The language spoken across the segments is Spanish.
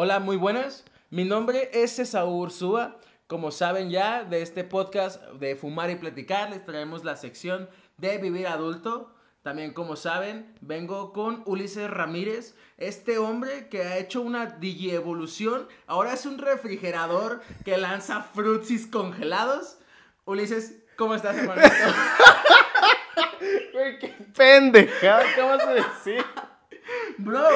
Hola, muy buenas. Mi nombre es Esaú Ursúa. Como saben ya, de este podcast de Fumar y Platicar les traemos la sección de Vivir Adulto. También, como saben, vengo con Ulises Ramírez, este hombre que ha hecho una digievolución. Ahora es un refrigerador que lanza frutsis congelados. Ulises, ¿cómo estás, hermanito? Güey, qué pendeja acabas de decir. Bro,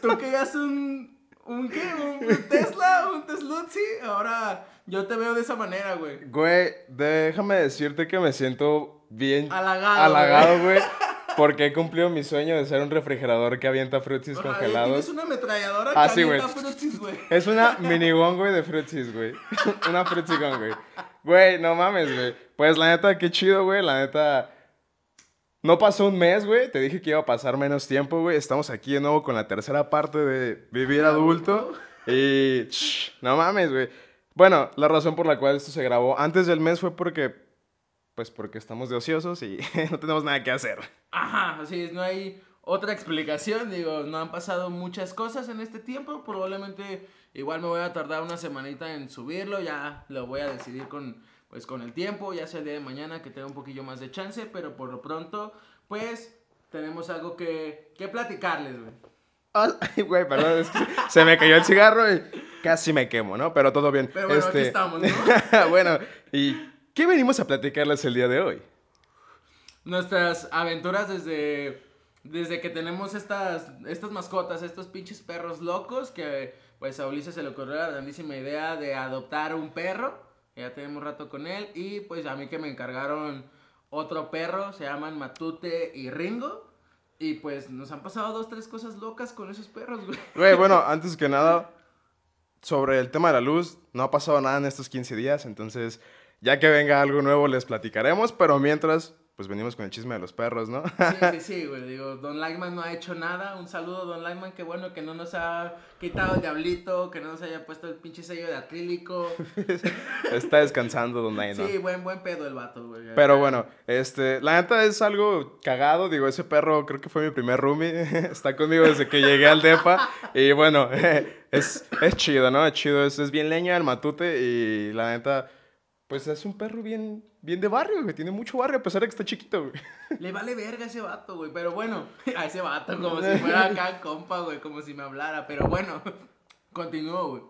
tú querías un. ¿Un qué? ¿Un Tesla? ¿Un Teslutzi? Ahora yo te veo de esa manera, güey. Güey, déjame decirte que me siento bien Halagado, halagado, güey. Porque he cumplido mi sueño de ser un refrigerador que avienta frutsis Ajá, congelados. Tienes una ametralladora Ah, que sí, avienta güey. frutsis, güey. Es una minigun, güey, de frutsis, güey. una frutsis gun, güey. Güey, no mames, güey. Pues la neta, qué chido, güey. La neta. No pasó un mes, güey. Te dije que iba a pasar menos tiempo, güey. Estamos aquí de nuevo con la tercera parte de Vivir Adulto. Y. shh, no mames, güey. Bueno, la razón por la cual esto se grabó antes del mes fue porque. Pues porque estamos de ociosos y no tenemos nada que hacer. Ajá, así es, no hay otra explicación. Digo, no han pasado muchas cosas en este tiempo. Probablemente igual me voy a tardar una semanita en subirlo. Ya lo voy a decidir con, pues, con el tiempo, ya sea el día de mañana que tenga un poquillo más de chance. Pero por lo pronto, pues tenemos algo que, que platicarles, güey. Ay, güey, perdón, es que se me cayó el cigarro y casi me quemo, ¿no? Pero todo bien. Pero bueno, aquí Este, estamos, ¿no? bueno, ¿y qué venimos a platicarles el día de hoy? Nuestras aventuras desde, desde que tenemos estas, estas mascotas, estos pinches perros locos, que pues a Ulises se le ocurrió la grandísima idea de adoptar un perro. Ya tenemos rato con él. Y pues a mí que me encargaron otro perro, se llaman Matute y Ringo. Y pues nos han pasado dos, tres cosas locas con esos perros, güey. Güey, bueno, antes que nada, sobre el tema de la luz, no ha pasado nada en estos 15 días, entonces ya que venga algo nuevo les platicaremos, pero mientras, pues venimos con el chisme de los perros, ¿no? Sí, sí, sí, güey. Digo, Don Lightman no ha hecho nada. Un saludo, Don Lightman. Qué bueno que no nos ha quitado el diablito, que no nos haya puesto el pinche sello de acrílico. Está descansando Don Naino. Sí, buen, buen pedo el vato, güey. Pero bueno, este, la neta es algo cagado, digo, ese perro creo que fue mi primer roomie, está conmigo desde que llegué al depa, y bueno, es, es chido, ¿no? Es chido, es, es bien leña el matute, y la neta, pues es un perro bien, bien de barrio, que tiene mucho barrio, a pesar de que está chiquito, güey. Le vale verga a ese vato, güey. Pero bueno, a ese vato, como si fuera acá compa, güey. Como si me hablara. Pero bueno, continúo, güey.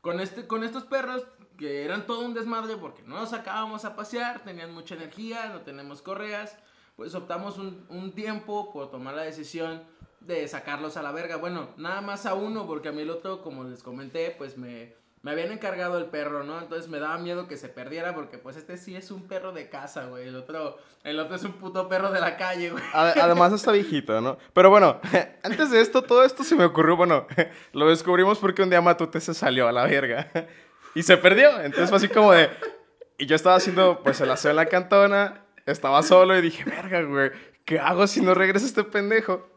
Con, este, con estos perros, que eran todo un desmadre porque no nos sacábamos a pasear, tenían mucha energía, no tenemos correas. Pues optamos un, un tiempo por tomar la decisión de sacarlos a la verga. Bueno, nada más a uno, porque a mí el otro, como les comenté, pues me, me habían encargado el perro, ¿no? Entonces me daba miedo que se perdiera, porque pues este sí es un perro de casa, güey. El otro, el otro es un puto perro de la calle, güey. Ade- Además está viejito, ¿no? Pero bueno, antes de esto, todo esto se me ocurrió, bueno, lo descubrimos porque un día Matute se salió a la verga y se perdió. Entonces fue así como de... Y yo estaba haciendo, pues, el aseo en la cantona, estaba solo y dije, verga, güey, ¿qué hago si no regresa este pendejo?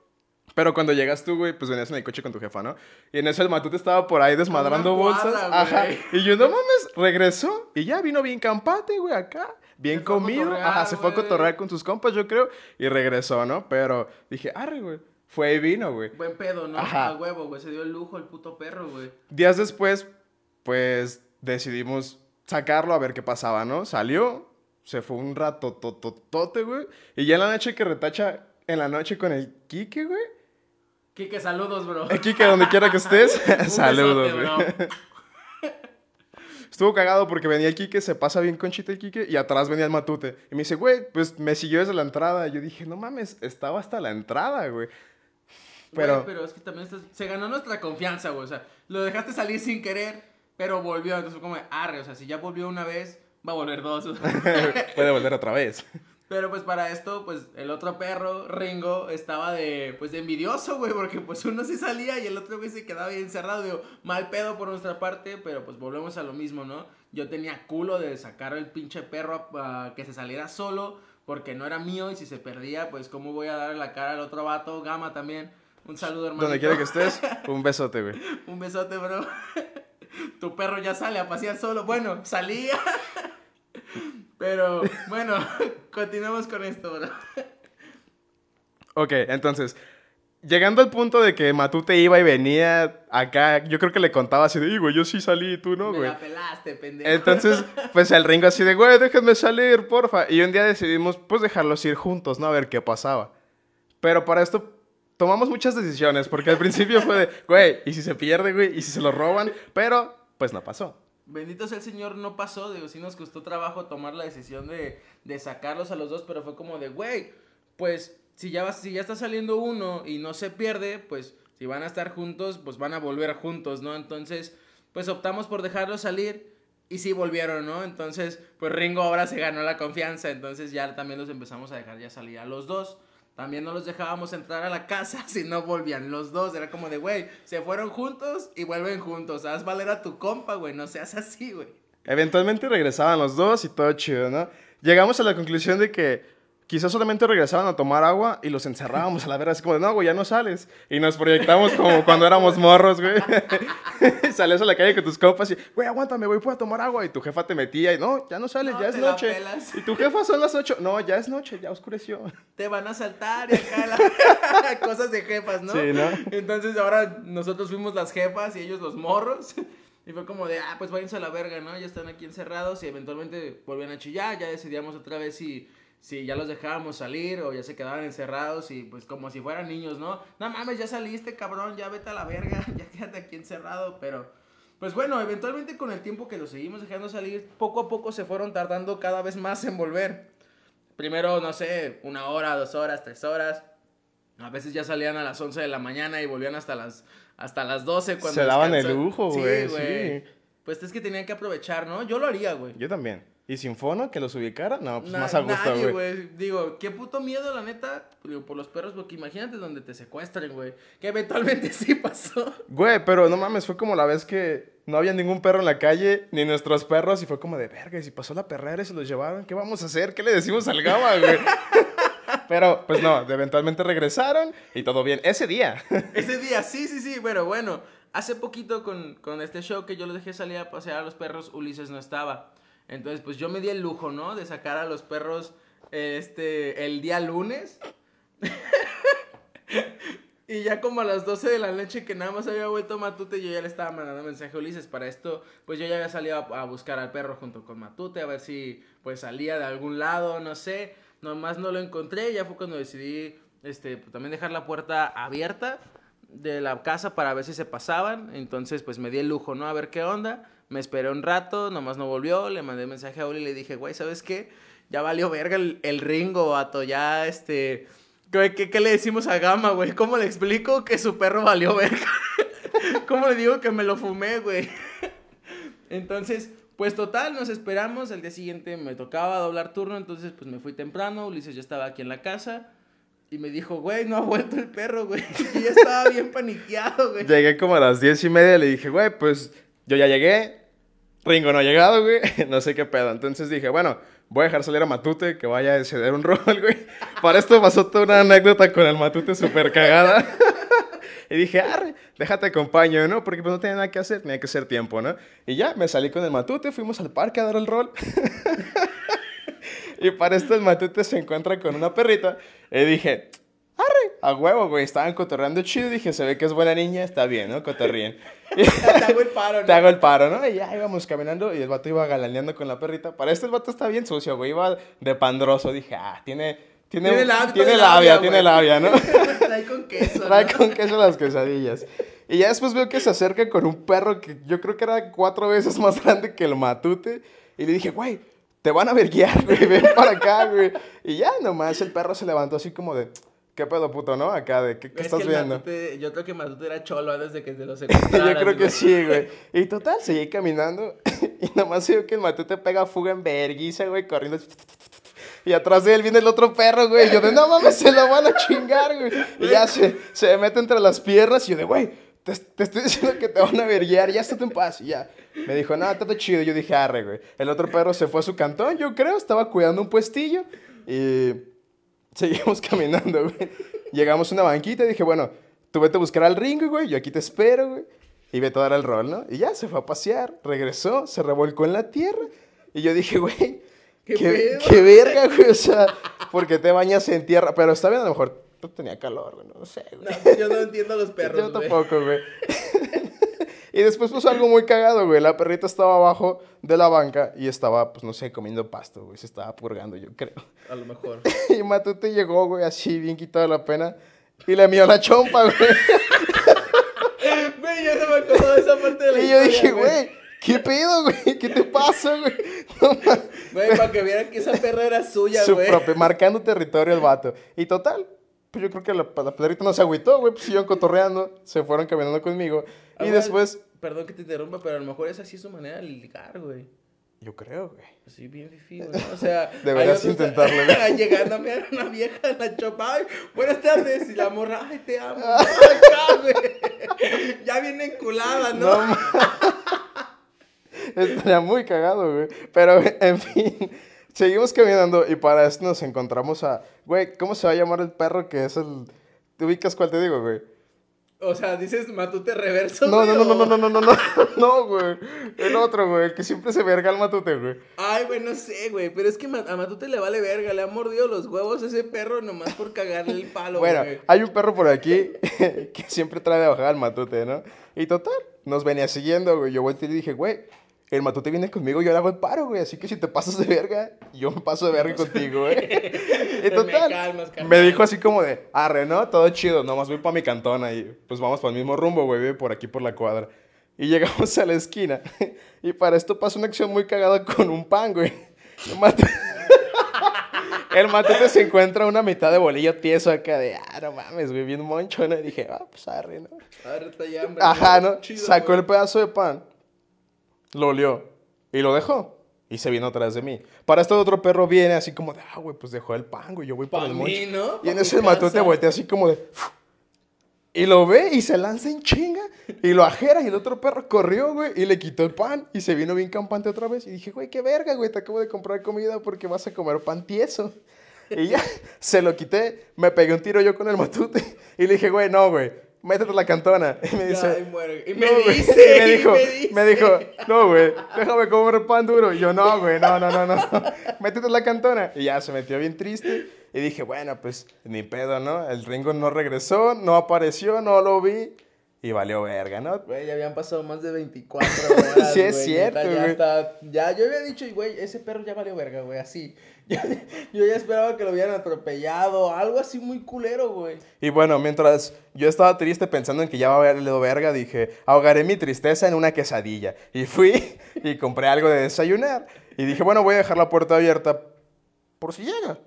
Pero cuando llegas tú, güey, pues venías en el coche con tu jefa, ¿no? Y en eso el matute estaba por ahí desmadrando bolsas. Ajá. Y yo, no mames, regresó. Y ya vino bien campate, güey, acá. Bien Se comido. Ajá, se fue a cotorrear con sus compas, yo creo. Y regresó, ¿no? Pero dije, arre, güey. Fue y vino, güey. Buen pedo, ¿no? Ajá. A huevo, güey. Se dio el lujo el puto perro, güey. Días después, pues decidimos sacarlo a ver qué pasaba, ¿no? Salió, se fue un rato tototote, güey. Y ya en la noche que retacha, en la noche con el Kike, güey. Kike, saludos, bro. El Kike, donde quiera que estés, saludos, besote. Estuvo cagado porque venía el Kike, se pasa bien conchita el Kike, y atrás venía el Matute. Y me dice, güey, pues me siguió desde la entrada. Y yo dije, no mames, estaba hasta la entrada, güey. Pero... Pero, pero es que también estás- se ganó nuestra confianza, güey. O sea, lo dejaste salir sin querer, pero volvió. Entonces fue como, arre, o sea, si ya volvió una vez, va a volver dos. puede volver otra vez. Pero pues para esto, pues el otro perro, Ringo, estaba de, pues de envidioso, güey, porque pues uno sí salía y el otro güey se quedaba bien encerrado. Digo, mal pedo por nuestra parte, pero pues volvemos a lo mismo, ¿no? Yo tenía culo de sacar el pinche perro a, a que se saliera solo, porque no era mío y si se perdía, pues cómo voy a darle la cara al otro vato, Gama también. Un saludo, hermano. Donde quiera que estés, un besote, güey. Un besote, bro. tu perro ya sale a pasear solo. Bueno, salía. Pero bueno, continuamos con esto, bro. Ok, entonces, llegando al punto de que Matute iba y venía acá, yo creo que le contaba así de, "Y, güey, yo sí salí y tú no, Me güey. la pelaste, pendejo. Entonces, pues el Ringo así de, güey, déjenme salir, porfa. Y un día decidimos, pues, dejarlos ir juntos, ¿no? A ver qué pasaba. Pero para esto tomamos muchas decisiones, porque al principio fue de, güey, ¿y si se pierde, güey? ¿Y si se lo roban? Pero, pues no pasó. Bendito sea el Señor, no pasó. Digo, sí nos costó trabajo tomar la decisión de, de sacarlos a los dos, pero fue como de, güey, pues si ya, va- si ya está saliendo uno y no se pierde, pues si van a estar juntos, pues van a volver juntos, ¿no? Entonces, pues optamos por dejarlos salir y sí volvieron, ¿no? Entonces, pues Ringo ahora se ganó la confianza, entonces ya también los empezamos a dejar ya salir a los dos. También no los dejábamos entrar a la casa si no volvían los dos. Era como de, güey, se fueron juntos y vuelven juntos. Haz valer a tu compa, güey. No seas así, güey. Eventualmente regresaban los dos y todo chido, ¿no? Llegamos a la conclusión de que quizás solamente regresaban a tomar agua y los encerrábamos a la vera, así como de, no, güey, ya no sales. Y nos proyectamos como cuando éramos morros, güey. Salías a la calle con tus compas y, güey, aguántame, güey, puedo tomar agua. Y tu jefa te metía y, no, ya no sales, No, ya es noche. Y tu jefa son las ocho. No, ya es noche, ya oscureció. Te van a saltar y acá la... cosas de jefas, ¿no? Sí, ¿no? Entonces ahora nosotros fuimos las jefas y ellos los morros. Y fue como de, ah, pues váyanse a la verga, ¿no? Ya están aquí encerrados y eventualmente volvían a chillar. Ya decidíamos otra vez si, si ya los dejábamos salir o ya se quedaban encerrados y pues como si fueran niños, ¿no? No mames, ya saliste, cabrón, ya vete a la verga, ya quédate aquí encerrado, pero... Pues bueno, eventualmente con el tiempo que los seguimos dejando salir, poco a poco se fueron tardando cada vez más en volver. Primero, no sé, una hora, dos horas, tres horas. A veces ya salían a las 11 de la mañana y volvían hasta las, hasta las 12 cuando Se daban el descansó- lujo, güey, sí. Pues es que tenían que aprovechar, ¿no? Yo lo haría, güey. Yo también. ¿Y sin fono que los ubicara? No, pues Na- más a gusto, güey. Digo, qué puto miedo, la neta, digo, por los perros, porque imagínate donde te secuestren, güey. Que eventualmente sí pasó. Güey, pero no mames, fue como la vez que no había ningún perro en la calle, ni nuestros perros, y fue como de, verga, y si pasó la perrera y se los llevaron, ¿qué vamos a hacer? ¿Qué le decimos al gama, güey? pero, pues no, eventualmente regresaron y todo bien. Ese día. Ese día, sí, sí, sí, pero bueno, hace poquito con, con este show que yo los dejé salir a pasear a los perros, Ulises no estaba. Entonces, pues yo me di el lujo, ¿no? De sacar a los perros este, el día lunes. y ya como a las 12 de la noche que nada más había vuelto Matute, yo ya le estaba mandando mensaje a Ulises. Para esto, pues yo ya había salido a, buscar al perro junto con Matute, a ver si pues salía de algún lado, no sé. Nomás no lo encontré, ya fue cuando decidí este, pues, también dejar la puerta abierta de la casa para ver si se pasaban. Entonces, pues me di el lujo, ¿no? A ver qué onda. Me esperé un rato, nomás no volvió. Le mandé mensaje a Uli y le dije, güey, ¿sabes qué? Ya valió verga el, el ringo, vato. Ya, este. ¿Qué, qué, qué le decimos a Gama, güey? ¿Cómo le explico que su perro valió verga? ¿Cómo le digo que me lo fumé, güey? Entonces, pues total, nos esperamos. El día siguiente me tocaba doblar turno, entonces pues me fui temprano. Ulises ya estaba aquí en la casa. Y me dijo, güey, no ha vuelto el perro, güey. Y yo estaba bien paniqueado, güey. Llegué como a las diez y media, le dije, güey, pues yo ya llegué. Ringo no ha llegado, güey. No sé qué pedo. Entonces dije, bueno, voy a dejar salir a Matute que vaya a ceder un rol, güey. Para esto pasó toda una anécdota con el Matute súper cagada. Y dije, arre, déjate acompaño, ¿no? Porque pues no tenía nada que hacer, tenía que hacer tiempo, ¿no? Y ya, me salí con el Matute, fuimos al parque a dar el rol. y para esto el Matute se encuentra con una perrita. Y dije, arre, a huevo, güey. Estaban cotorreando chido. Dije, se ve que es buena niña, está bien, ¿no? Cotorríen. Te hago el paro, Te ¿no? hago el paro, ¿no? Y ya íbamos caminando y el vato iba galaneando con la perrita. Para esto el vato está bien sucio, güey. Iba de pandroso. Dije, ah, tiene... Tiene, Tiene lab- tiene labia, labia, tiene labia, ¿no? Trae con queso, Trae ¿no? con queso las quesadillas. Y ya después veo que se acerca con un perro que yo creo que era cuatro veces más grande que el matute. Y le dije, güey, te van a ver guiar, güey, ven para acá, güey. Y ya nomás el perro se levantó así como de, ¿qué pedo puto, no? Acá de, ¿qué, qué Es estás que viendo? Matute- yo creo que Matute era cholo antes de que se lo Yo secuestraran. creo que sí, güey. Y total, seguí caminando. Y nomás veo que el matute pega fuga en verguiza, güey, corriendo. Y atrás de él viene el otro perro, güey. Yo de, no mames, se lo van a chingar, güey. Y ya se, se mete entre las piernas. Y yo de, güey, te, te estoy diciendo que te van a verguiar. Ya estate en paz. Y ya. Me dijo, no, está todo chido. Yo dije, arre, güey. El otro perro se fue a su cantón, yo creo. Estaba cuidando un puestillo. Y seguimos caminando, güey. Llegamos a una banquita y dije, bueno, tú vete a buscar al ringo, güey. Yo aquí te espero, güey. Y vete a dar el rol, ¿no? Y ya se fue a pasear, regresó, se revolcó en la tierra. Y yo dije, güey, ¿Qué qué, verga, güey. O sea, porque te bañas en tierra. Pero está bien, a lo mejor tenía calor, güey, no sé, güey. No, yo no entiendo a los perros, Yo tampoco, güey. y después puso algo muy cagado, güey. La perrita estaba abajo de la banca y estaba, pues no sé, comiendo pasto, güey. Se estaba purgando, yo creo. A lo mejor. Y Matute llegó, güey, así, bien quitado la pena. Y le mió la chompa, güey. Güey, yo no me acuerdo de esa parte de la Y yo historia, dije, güey, ¿qué pedo, güey? ¿Qué te pasa, güey? No. Güey, para que vieran que esa perra era suya, Su güey. propio, marcando territorio el vato. Y total, pues yo creo que la, la no se agüitó, güey. Pues siguieron cotorreando, se fueron caminando conmigo. Ah, Y después, Perdón que te interrumpa, pero a lo mejor esa sí es su manera de ligar, güey. yo creo, güey. Así bien fifi, güey. ¿no? O sea, Deberías intentarlo, güey. Llegándome a una vieja en la chopa. Ay, buenas tardes. Y la morra, ay, te amo. Acá, güey. Ya viene enculada, ¿no? No, Estaría muy cagado, güey. Pero, en fin, seguimos caminando y para esto nos encontramos a... Güey, ¿cómo se va a llamar el perro que es el... ¿Te ubicas cuál te digo, güey? O sea, dices matute reverso. No, güey, no, no, no, no, no, no, no, no, güey. El otro, güey, el que siempre se verga al matute, güey. Ay, güey, no sé, güey. Pero es que a Matute le vale verga. Le ha mordido los huevos a ese perro nomás por cagarle el palo, Bueno, güey. hay un perro por aquí que siempre trae de bajar al matute, ¿no? Y total, nos venía siguiendo, güey. Yo volteé y dije, güey, el matute viene conmigo, yo le hago el paro, güey. Así que si te pasas de verga, yo me paso de verga contigo, güey. y Me total, calmas, me dijo así como de, arre, ¿no? Todo chido, nomás voy para mi cantón ahí. Pues vamos para el mismo rumbo, güey, por aquí por la cuadra. Y llegamos a la esquina. y para esto pasa una acción muy cagada con un pan, güey. El matute- el matute se encuentra una mitad de bolillo tieso acá de, ah, no mames, güey, bien moncho, ¿no? Y dije, ah, pues arre, ¿no? Arre, está ya Ajá, ¿no? Chido, Sacó güey. el pedazo de pan, lo olió y lo dejó. Y se vino atrás de mí. Para esto otro perro viene así como de, ah, güey, pues dejó el pan, güey, yo voy por Pa' el mí, moncho. ¿no? Y en ese matute voltea así como de, y lo ve y se lanza en chinga y lo ajera y el otro perro corrió, güey, y le quitó el pan y se vino bien campante otra vez. Y dije, güey, qué verga, güey, te acabo de comprar comida porque vas a comer pan tieso. Y ya, se lo quité, me pegué un tiro yo con el matute y le dije, güey, no, güey, métete la cantona. Y me Ya, dice, y muere. Y me dice, Y me dijo, y me dice. me dijo, no, güey, déjame comer pan duro. Y yo, no, güey, no, no, no, no, métete la cantona. Y ya se metió bien triste. Y dije, bueno, pues ni pedo, ¿no? El Ringo no regresó, no apareció, no lo vi. Y valió verga, ¿no? Güey, ya habían pasado más de 24 horas. Sí, es cierto, ya güey. está- ya, yo había dicho, güey, ese perro ya valió verga, güey, así. Yo, ya esperaba que lo hubieran atropellado, algo así muy culero, güey. Y bueno, mientras yo estaba triste pensando en que ya va a valer verga, dije, ahogaré mi tristeza en una quesadilla. Y fui y compré algo de desayunar. Y dije, bueno, voy a dejar la puerta abierta por si llega.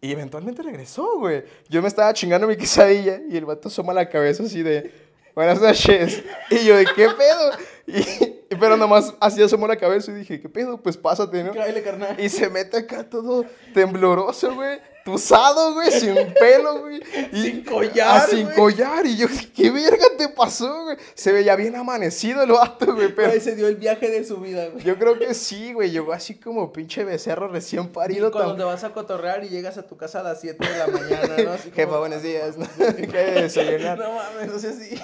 Y eventualmente regresó, güey. Yo me estaba chingando mi quesadilla y el vato asoma la cabeza así de, buenas noches. Y yo de, ¿qué pedo? Y, pero nomás así asomó la cabeza y dije, ¿qué pedo? Pues pásate, ¿no? Cállale, carnal. Y se mete acá todo tembloroso, güey. Tusado, güey, sin pelo, güey. Y, Sin collar, Ah, sin güey. collar. Y yo, ¿qué verga te pasó, güey? Se veía bien amanecido el vato, güey. Pero Güey, se dio el viaje de su vida, güey. yo creo que sí, güey. Llegó así como pinche becerro recién Y parido. cuando tan- te vas a cotorrear y llegas a tu casa a las 7 de la mañana, ¿no? Así como- Jefa, buenos días. ¿no? ¿Qué desayunar? No mames, no sé si.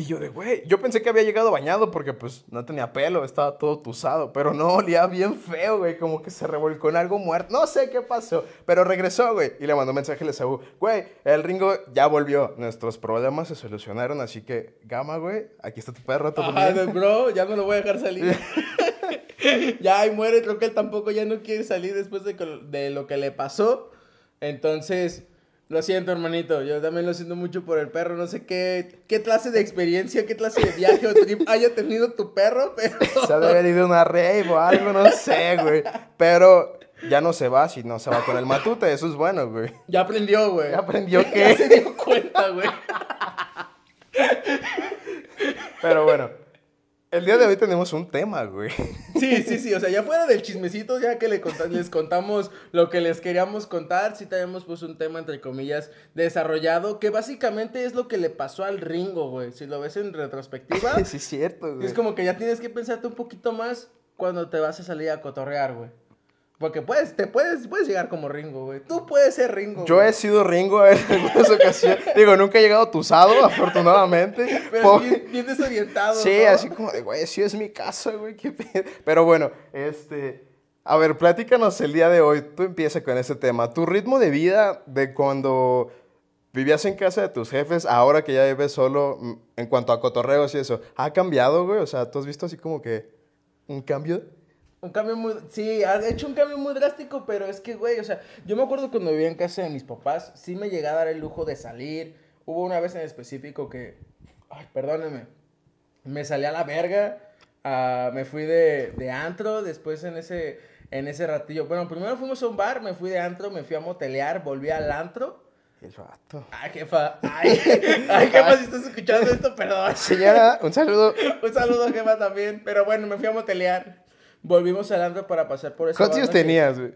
Y yo de, güey, yo pensé que había llegado bañado porque pues no tenía pelo, estaba todo tusado, pero no, olía bien feo, güey, como que se revolcó en algo muerto, no sé qué pasó, pero regresó, güey, y le mandó un mensaje a Saúl, güey, el Ringo ya volvió, nuestros problemas se solucionaron, así que, Gama, güey, aquí está tu perro, todo Ajá, bien. bro, ya no lo voy a dejar salir. ya, y muere, creo que él tampoco ya no quiere salir después de, de lo que le pasó. Entonces, lo siento, hermanito. Yo también lo siento mucho por el perro. No sé qué, qué clase de experiencia, qué clase de viaje o trip haya tenido tu perro, pero. Se ha de haber ido una rave o algo, no sé, güey, pero ya no se va si no se va con el matute, eso es bueno, güey. Ya aprendió, güey. Ya aprendió Ya que... se dio cuenta, güey. Pero bueno, el día de hoy tenemos un tema, güey. Sí, sí, sí, o sea, ya fuera del chismecito, ya que le les contamos lo que les queríamos contar, sí tenemos pues un tema, entre comillas, desarrollado, que básicamente es lo que le pasó al Ringo, güey, si lo ves en retrospectiva, Sí, es cierto, güey. es como que ya tienes que pensarte un poquito más cuando te vas a salir a cotorrear, güey. Porque puedes, te puedes, puedes llegar como Ringo, güey. Tú puedes ser Ringo. Yo güey. he sido Ringo en algunas ocasiones. Digo, nunca he llegado tusado, afortunadamente. Pero bien, bien desorientado, sí, ¿no? así como de, güey, sí es mi casa, güey, qué pedo. Pero bueno, este... A ver, platícanos el día de hoy. Tú empieza con ese tema. Tu ritmo de vida de cuando vivías en casa de tus jefes, ahora que ya vives solo, mm, en cuanto a cotorreos y eso, ¿ha cambiado, güey? O sea, ¿tú has visto así como que un cambio? Un cambio muy... Sí, ha hecho un cambio muy drástico, pero es que, güey, o sea, yo me acuerdo cuando vivía en casa de mis papás, sí me llegué a dar el lujo de salir. Hubo una vez en específico que, ay, perdóneme, me salí a la verga, ah, me fui de, de antro, después en ese, en ese ratillo, bueno, primero fuimos a un bar, me fui de antro, me fui a motelear, volví al antro. El rato. Ay, jefa, ay, ay, jefa, si estás escuchando esto, perdón. Señora, un saludo. Un saludo, jefa, también, pero bueno, me fui a motelear. Volvimos al antro para pasar por esa ¿Cuántos años tenías, güey?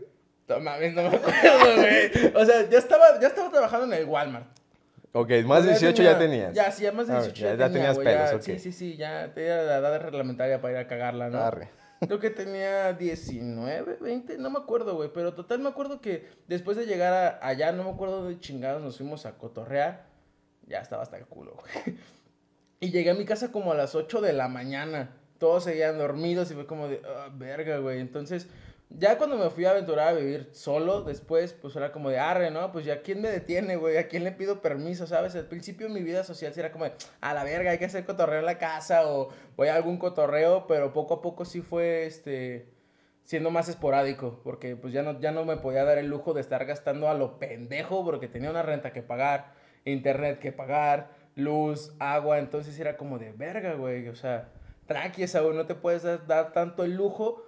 No mames, no me acuerdo, güey. O sea, ya estaba, ya estaba trabajando en el Walmart. Ok, más de O sea, 18 ya tenía- tenías. Ya, sí, ya más de Ah, 18 ya- ya, ya tenía, tenías güey, pelos, ya- ok. Sí, sí, sí, ya tenía la edad reglamentaria para ir a cagarla, ¿no? Arre. Creo que tenía 19, 20, no me acuerdo, güey. Pero total me acuerdo que después de llegar a- allá, no me acuerdo de chingados, nos fuimos a cotorrear. Ya estaba hasta el culo, güey. Y llegué a mi casa como a las 8 de la mañana. Todos seguían dormidos y fue como de, ah, verga, güey. Entonces, ya cuando me fui a aventurar a vivir solo, después, pues era como de, arre, ¿no? Pues ya, ¿quién me detiene, güey? ¿A quién le pido permiso, sabes? Al principio mi vida social sí era como de, a la verga, hay que hacer cotorreo en la casa o voy a algún cotorreo, pero poco a poco sí fue, este, siendo más esporádico, porque pues ya no, ya no me podía dar el lujo de estar gastando a lo pendejo, porque tenía una renta que pagar, internet que pagar, luz, agua, entonces era como de verga, güey, o sea, tranqui, esa, güey, no te puedes dar, dar tanto el lujo,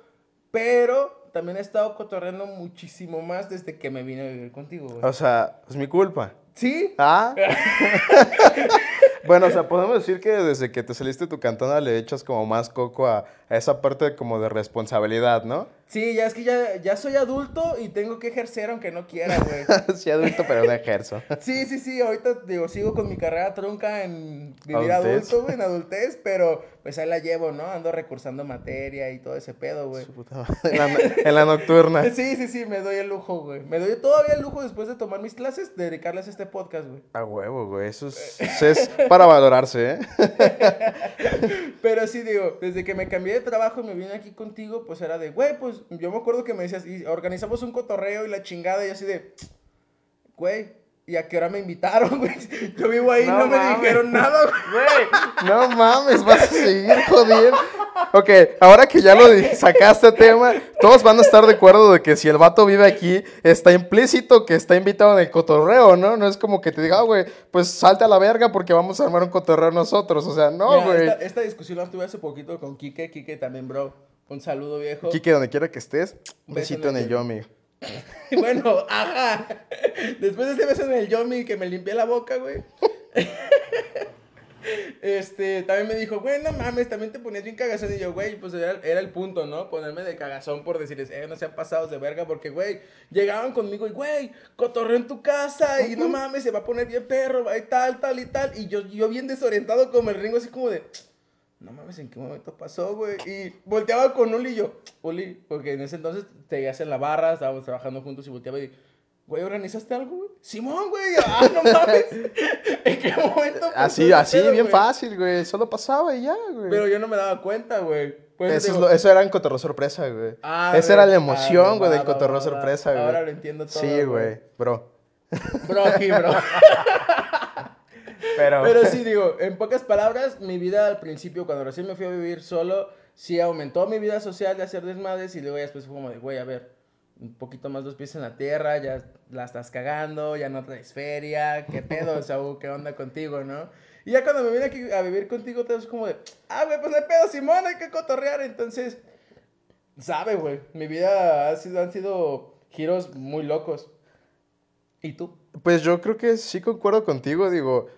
pero también he estado cotorreando muchísimo más desde que me vine a vivir contigo, güey. O sea, es mi culpa. ¿Sí? ¿Ah? bueno, o sea, podemos decir que desde que te saliste de tu cantona le echas como más coco a, a esa parte como de responsabilidad, ¿no? Sí, ya es que ya, ya soy adulto y tengo que ejercer aunque no quiera, güey. sí, adulto, pero no ejerzo. Sí, sí, sí, ahorita digo, sigo con mi carrera trunca en vivir Adultez. adulto, güey, en adultez, pero pues ahí la llevo, ¿no? Ando recursando materia y todo ese pedo, güey. En, la, en la nocturna. Sí, sí, sí, me doy el lujo, güey. Me doy todavía el lujo después de tomar mis clases de dedicarles a este podcast, güey. A huevo, güey. Eso es, eso es para valorarse, ¿eh? Pero sí, digo, desde que me cambié de trabajo y me vine aquí contigo, pues era de, güey, pues yo me acuerdo que me decías, y organizamos un cotorreo y la chingada, y yo así de, güey, ¿y a qué hora me invitaron, güey? Yo vivo ahí y No no, me dijeron nada, güey. No mames, vas a seguir jodiendo. Ok, ahora que ya lo sacaste tema, todos van a estar de acuerdo de que si el vato vive aquí, está implícito que está invitado en el cotorreo, ¿no? No es como que te diga, "Ah, güey, pues salte a la verga porque vamos a armar un cotorreo nosotros. O sea, no, güey. esta, esta discusión la tuve hace poquito con Kike. Kike también, bro. Un saludo, viejo. Kike, donde quiera que estés, un besito en el yomi. Bueno, ajá. Después de ese beso en el Yomi que me limpié la boca, güey. Este, también me dijo, güey, no mames, también te ponías bien cagazón. Y yo, güey, pues era, era el punto, ¿no? Ponerme de cagazón por decirles, eh, no sean pasados de verga. Porque, güey, llegaban conmigo y, güey, cotorreo en tu casa. Y no mames, se va a poner bien perro, y tal, tal y tal. Y yo, yo bien desorientado como el ringo, así como de, no mames, ¿en qué momento pasó, güey? Y volteaba con Uli y yo, Uli, porque en ese entonces te en la barra, estábamos trabajando juntos y volteaba y, güey, ¿organizaste algo, güey? Simón, güey, ah, no mames. ¿En qué momento pasó Así, así, pedo, bien güey? fácil, güey. Solo pasaba y ya, güey. Pero yo no me daba cuenta, güey. Por Eso, es digo, lo- eso era en cotorreo sorpresa, güey. ah, Esa era la emoción, ah, güey, del va. sorpresa, güey. Ahora lo entiendo todo, Sí, güey, bro. Bro, aquí, bro. Pero, Pero sí, digo, en pocas palabras, mi vida al principio, cuando recién me fui a vivir solo, sí aumentó mi vida social de hacer desmadres y luego ya después fue como de, güey, a ver, un poquito más los pies en la tierra, ya la estás cagando, ya no traes feria, qué pedo, Saúl, qué onda contigo, ¿no? Y ya cuando me vine aquí a vivir contigo, todo es como de, ah, güey, pues no hay pedo, Simón, hay que cotorrear, entonces, sabe, güey, mi vida ha sido, han sido giros muy locos. ¿Y tú? Pues yo creo que sí concuerdo contigo, digo,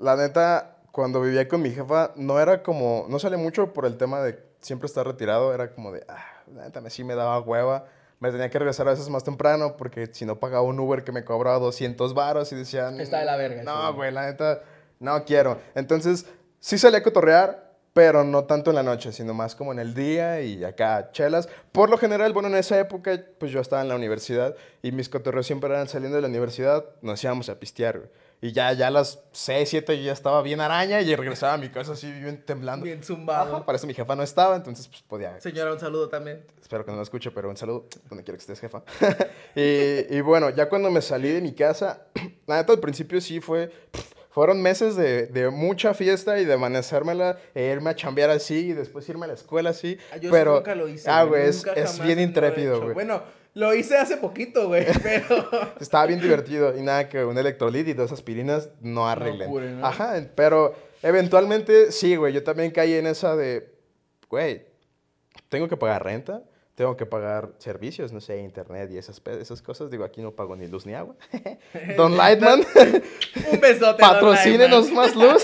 la neta, cuando vivía con mi jefa, no era como, no sale mucho por el tema de siempre estar retirado, era como de, ah, la neta, me, sí me daba hueva, me tenía que regresar a veces más temprano, porque si no pagaba un Uber que me cobraba 200 varos y decían, Está de la verga No, güey, la neta, no quiero. Entonces, sí salía a cotorrear, pero no tanto en la noche, sino más como en el día y acá chelas. Por lo general, bueno, en esa época, pues yo estaba en la universidad y mis cotorreos siempre eran saliendo de la universidad, nos íbamos a pistear, güey. Y ya, ya a las 6, 7 yo ya estaba bien araña y regresaba a mi casa así bien temblando. Bien zumbado. Ajá, para eso mi jefa no estaba, entonces pues podía... Señora, un saludo también. Espero que no lo escuche, pero un saludo donde quiera que estés, jefa. y, y bueno, ya cuando me salí de mi casa, la neta al principio sí fue... Fueron meses de, de mucha fiesta y de amanecérmela, e irme a chambear así y después irme a la escuela así. Ah, Yo pero, sí nunca lo hice. Ah, güey, es, es bien intrépido, güey. Bueno, lo hice hace poquito, güey, pero... Estaba bien divertido y nada que un electrolit y dos aspirinas no arreglen. cure, ¿no? Ajá, pero eventualmente sí, güey, yo también caí en esa de, güey, tengo que pagar renta, tengo que pagar servicios, no sé, internet y esas, esas cosas. Digo, aquí no pago ni luz ni agua. Don Lightman, un besote. Patrocínenos más luz.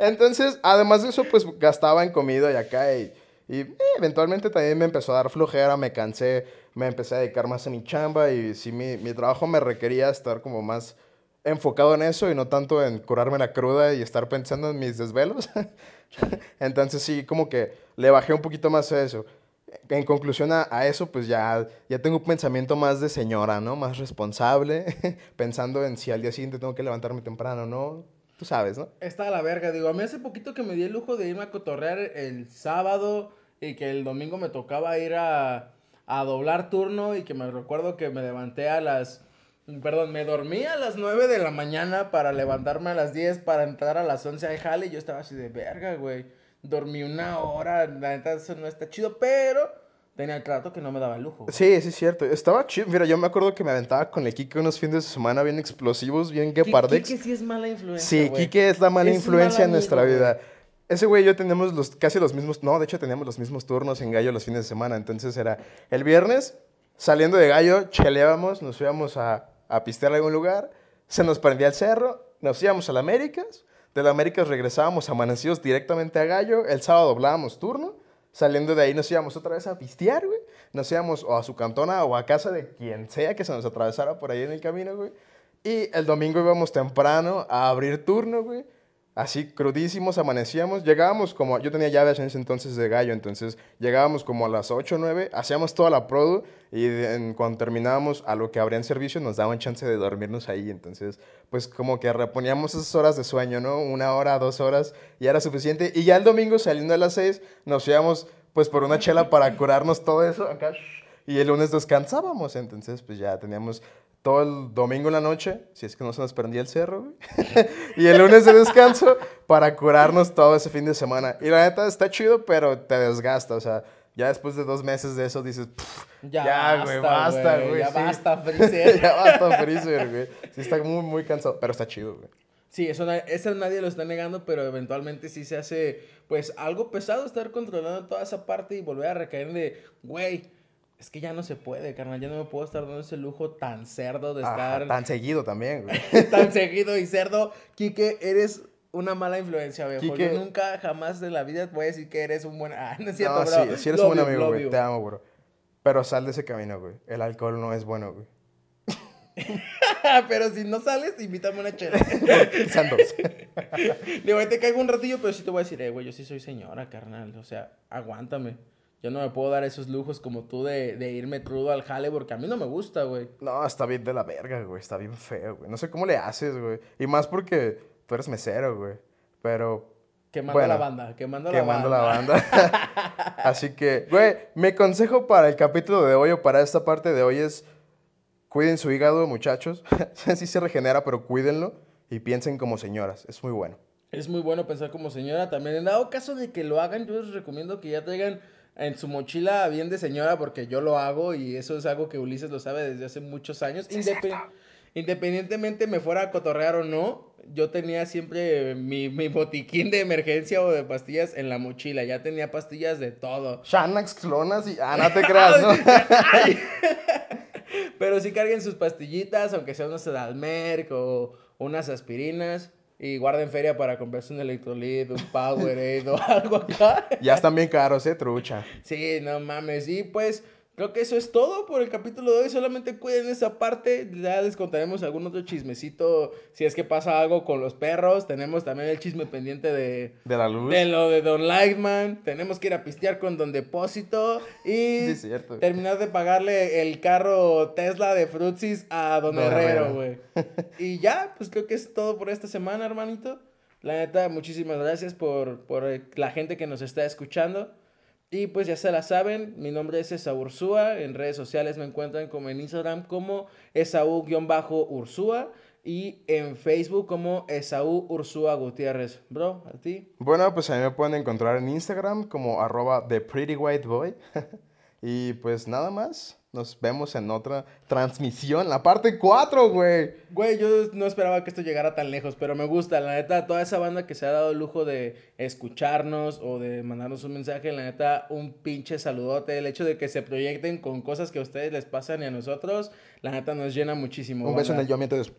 Entonces, además de eso, pues gastaba en comida y acá y, y, eh, eventualmente también me empezó a dar flojera, me cansé, me empecé a dedicar más a mi chamba y sí, mi, mi trabajo me requería estar como más enfocado en eso y no tanto en curarme la cruda y estar pensando en mis desvelos. Entonces sí, como que le bajé un poquito más a eso. En conclusión a, a eso, pues ya, ya tengo un pensamiento más de señora, ¿no? Más responsable, pensando en si al día siguiente tengo que levantarme temprano, ¿no? Tú sabes, ¿no? Está a la verga, digo, a mí hace poquito que me di el lujo de irme a cotorrear el sábado y que el domingo me tocaba ir a, a doblar turno y que me recuerdo que me levanté a las, perdón, me dormí a las 9 de la mañana para levantarme a las 10 para entrar a las 11 al jale y yo estaba así de verga, güey. Dormí una hora, la neta eso no está chido, pero tenía el trato que no me daba el lujo. güey. Sí, sí, es cierto. Estaba chido. Mira, yo me acuerdo que me aventaba con el Kike unos fines de semana bien explosivos, bien guepardex. Quique sí es mala influencia, Sí, güey. Kike es la mala Es influencia en nuestra vida. Ese güey y yo tenemos los, casi los mismos, no, de hecho teníamos los mismos turnos en Gallo los fines de semana. Entonces era el viernes, saliendo de Gallo, cheleábamos, nos íbamos a, a pistear a algún lugar, se nos prendía el cerro, nos íbamos a la Américas, de la Américas regresábamos amanecidos directamente a Gallo, el sábado doblábamos turno, saliendo de ahí nos íbamos otra vez a pistear, güey. Nos íbamos o a su cantona o a casa de quien sea que se nos atravesara por ahí en el camino, güey. Y el domingo íbamos temprano a abrir turno, güey. Así crudísimos, amanecíamos. Llegábamos como, yo tenía llaves en ese entonces de gallo, entonces llegábamos como a las 8 o 9, hacíamos toda la produ y cuando terminábamos a lo que abrían servicio nos daban chance de dormirnos ahí. Entonces, pues como que reponíamos esas horas de sueño, ¿no? Una hora, dos horas y era suficiente. Y ya el domingo saliendo a las 6 nos íbamos pues por una chela para curarnos todo eso acá. Y el lunes descansábamos, entonces pues ya teníamos todo el domingo en la noche, si es que no se nos prendía el cerro, güey. y el lunes de descanso para curarnos todo ese fin de semana. Y la neta está chido, pero te desgasta, o sea, ya después de dos meses de eso dices, "Pff, ya, güey, basta, güey. Ya sí". basta, Freezer. ya basta, Freezer, güey. Sí está muy, muy cansado, pero está chido, güey. Sí, eso, eso nadie lo está negando, pero eventualmente sí se hace, pues, algo pesado estar controlando toda esa parte y volver a recaer en de, güey, es que ya no se puede, carnal, ya no me puedo estar dando ese lujo tan cerdo de Ajá, estar tan seguido también, güey. tan seguido y cerdo. Quique, eres una mala influencia, viejo. Quique- Yo nunca jamás de la vida voy a decir que eres un buen... Ah, no es cierto, No, bro. sí, sí eres Love un buen amigo, güey. Te amo, bro. Pero sal de ese camino, güey. El alcohol no es bueno, güey. pero si no sales, invítame una chela. Sean dos. Digo, te caigo un ratillo, pero sí te voy a decir, eh, güey, yo sí soy señora, carnal. O sea, aguántame. Yo no me puedo dar esos lujos como tú de, de irme crudo al jale porque a mí no me gusta, güey. No, está bien de la verga, güey. Está bien feo, güey. No sé cómo le haces, güey. Y más porque tú eres mesero, güey. Pero Quemando Bueno, la banda, quemando, quemando la la banda. banda. Así que, güey, mi consejo para el capítulo de hoy o para esta parte de hoy es cuiden su hígado, muchachos. sí se regenera, pero cuídenlo y piensen como señoras. Es muy bueno. Es muy bueno pensar como señora también. En dado caso de que lo hagan, yo les recomiendo que ya traigan en su mochila bien de señora porque yo lo hago y eso es algo que Ulises lo sabe desde hace muchos años. Indepe- Independientemente me fuera a cotorrear o no, yo tenía siempre mi, mi botiquín de emergencia o de pastillas en la mochila. Ya tenía pastillas de todo. Xanax, clonas y... Ah, no te creas, ¿no? Pero sí carguen sus pastillitas, aunque sean unos Sedalmerc o unas aspirinas. Y guarden feria para comprarse un electrolit, un Powerade o algo acá. ya están bien caros, ¿eh? Trucha. Sí, no mames. Y pues Creo que eso es todo por el capítulo de hoy. Solamente cuiden esa parte. Ya les contaremos algún otro chismecito. Si es que pasa algo con los perros. Tenemos también el chisme pendiente de, De la luz. de lo de Don Lightman. Tenemos que ir a pistear con Don Depósito. Y Sí, terminar de pagarle el carro Tesla de Frutsis a Don, Don Herrero, Herrero. güey. y ya, pues creo que es todo por esta semana, hermanito. La neta, muchísimas gracias por, por eh, la gente que nos está escuchando. Y pues ya se la saben, mi nombre es Esaú Ursúa, en redes sociales me encuentran como en Instagram como Esaú-Ursúa y en Facebook como Esaú Ursúa Gutiérrez. Bro, a ti. Bueno, pues a mí me pueden encontrar en Instagram como arroba The Pretty White Boy. y pues nada más. Nos vemos en otra transmisión, la parte 4, güey. Güey, yo no esperaba que esto llegara tan lejos, pero me gusta, la neta, toda esa banda que se ha dado el lujo de escucharnos o de mandarnos un mensaje, la neta, un pinche saludote. El hecho de que se proyecten con cosas que a ustedes les pasan y a nosotros, la neta nos llena muchísimo. Un beso en el yo mientras.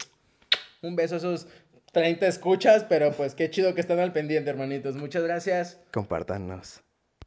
Un beso a esos 30 escuchas, pero pues qué chido que están al pendiente, hermanitos. Muchas gracias. Compártanos.